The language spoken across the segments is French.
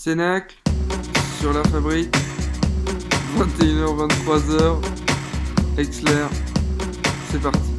Sénac, sur la fabrique 21h 23h Exler c'est parti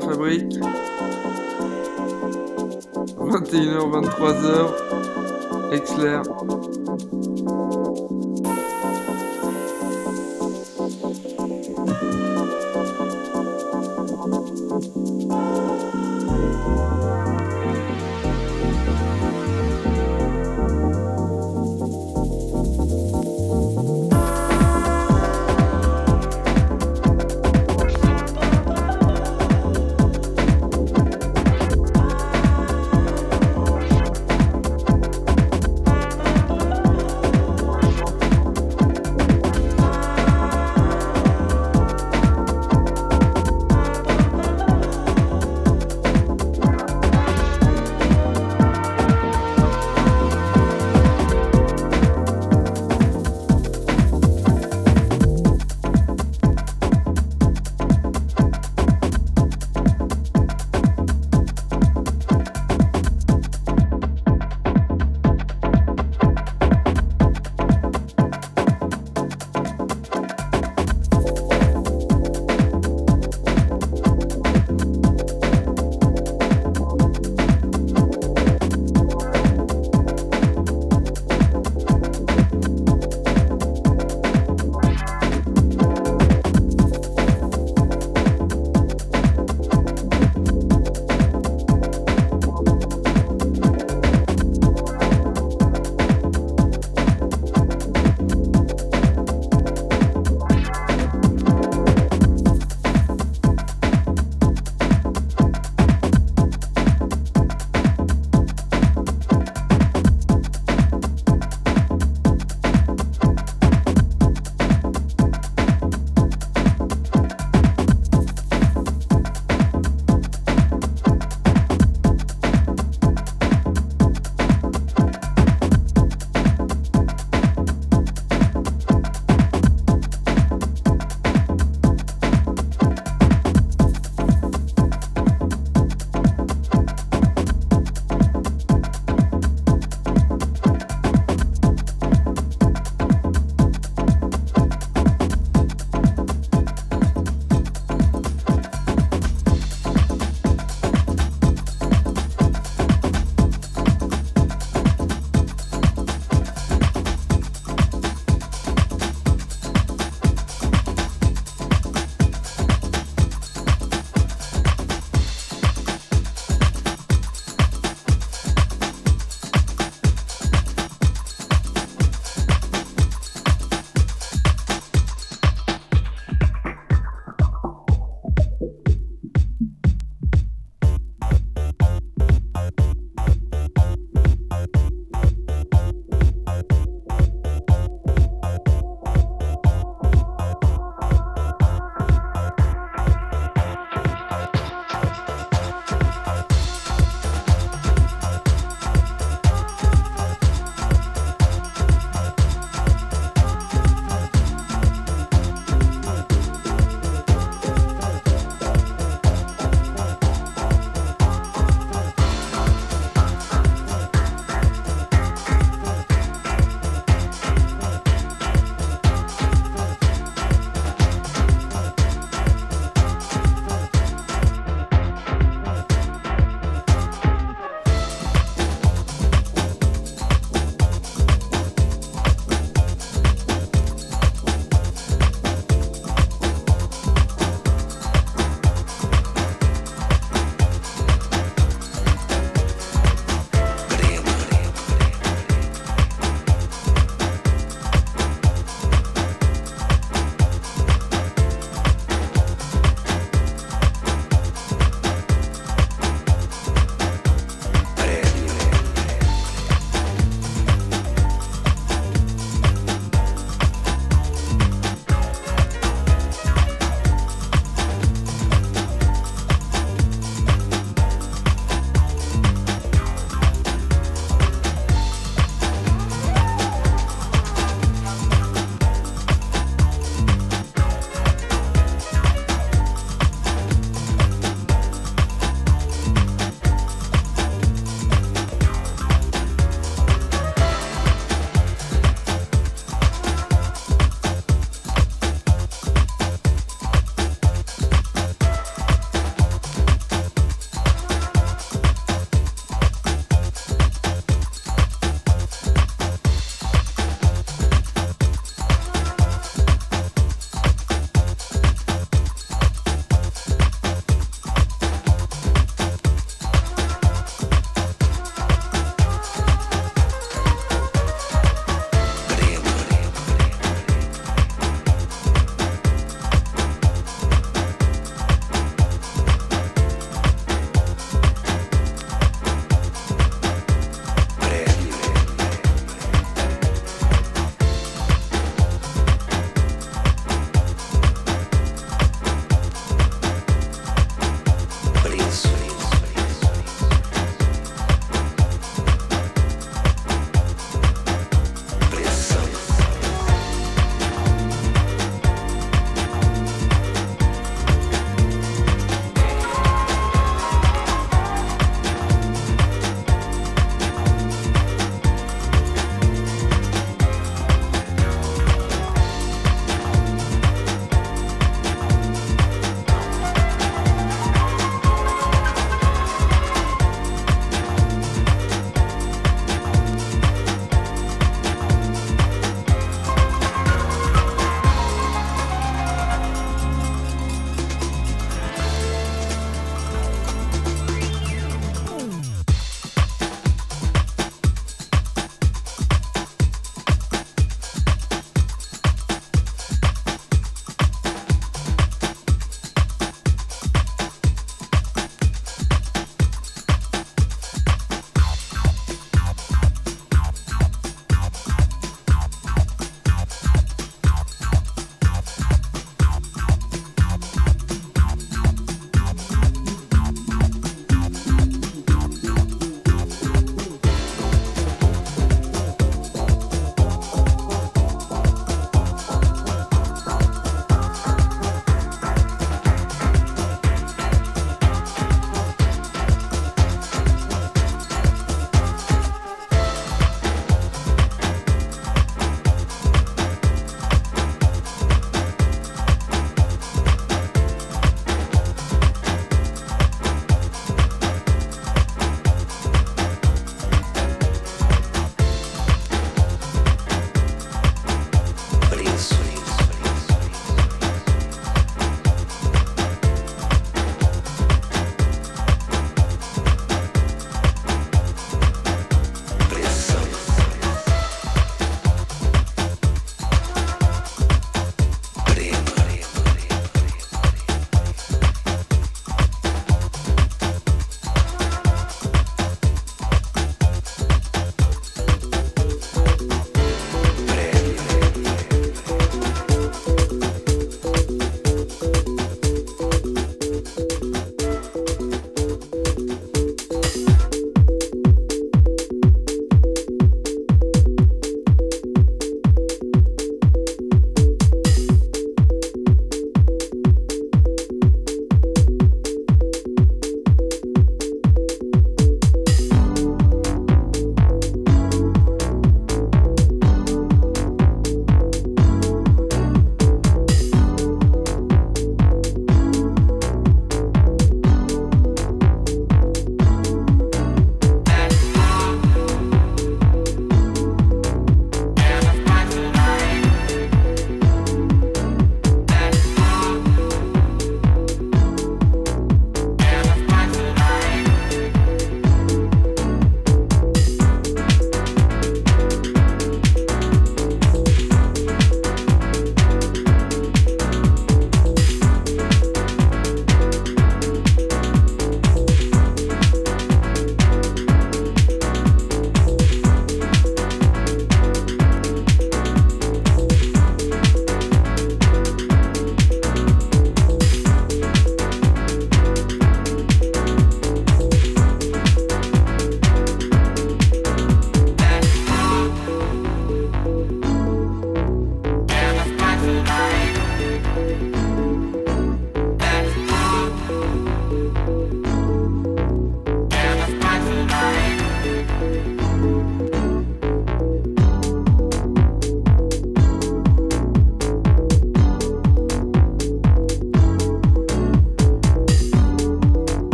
fabrique. 21h, 23h, Exler.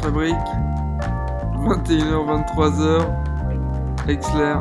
fabrique. 21h, 23h. Exler.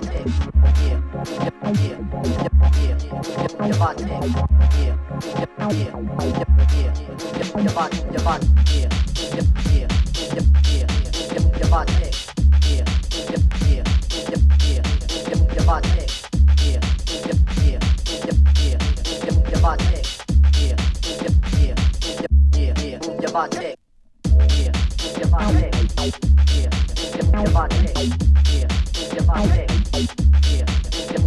Your body.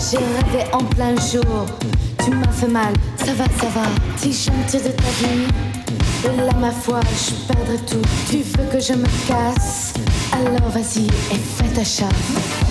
J'ai rêvé en plein jour, tu m'as fait mal, ça va, ça va. Si je de ta vie, là ma foi, je perdrai tout. Tu veux que je me casse, alors vas-y et fais ta chasse.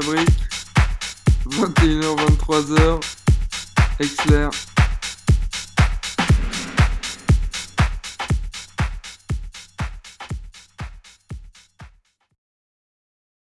Fabrice.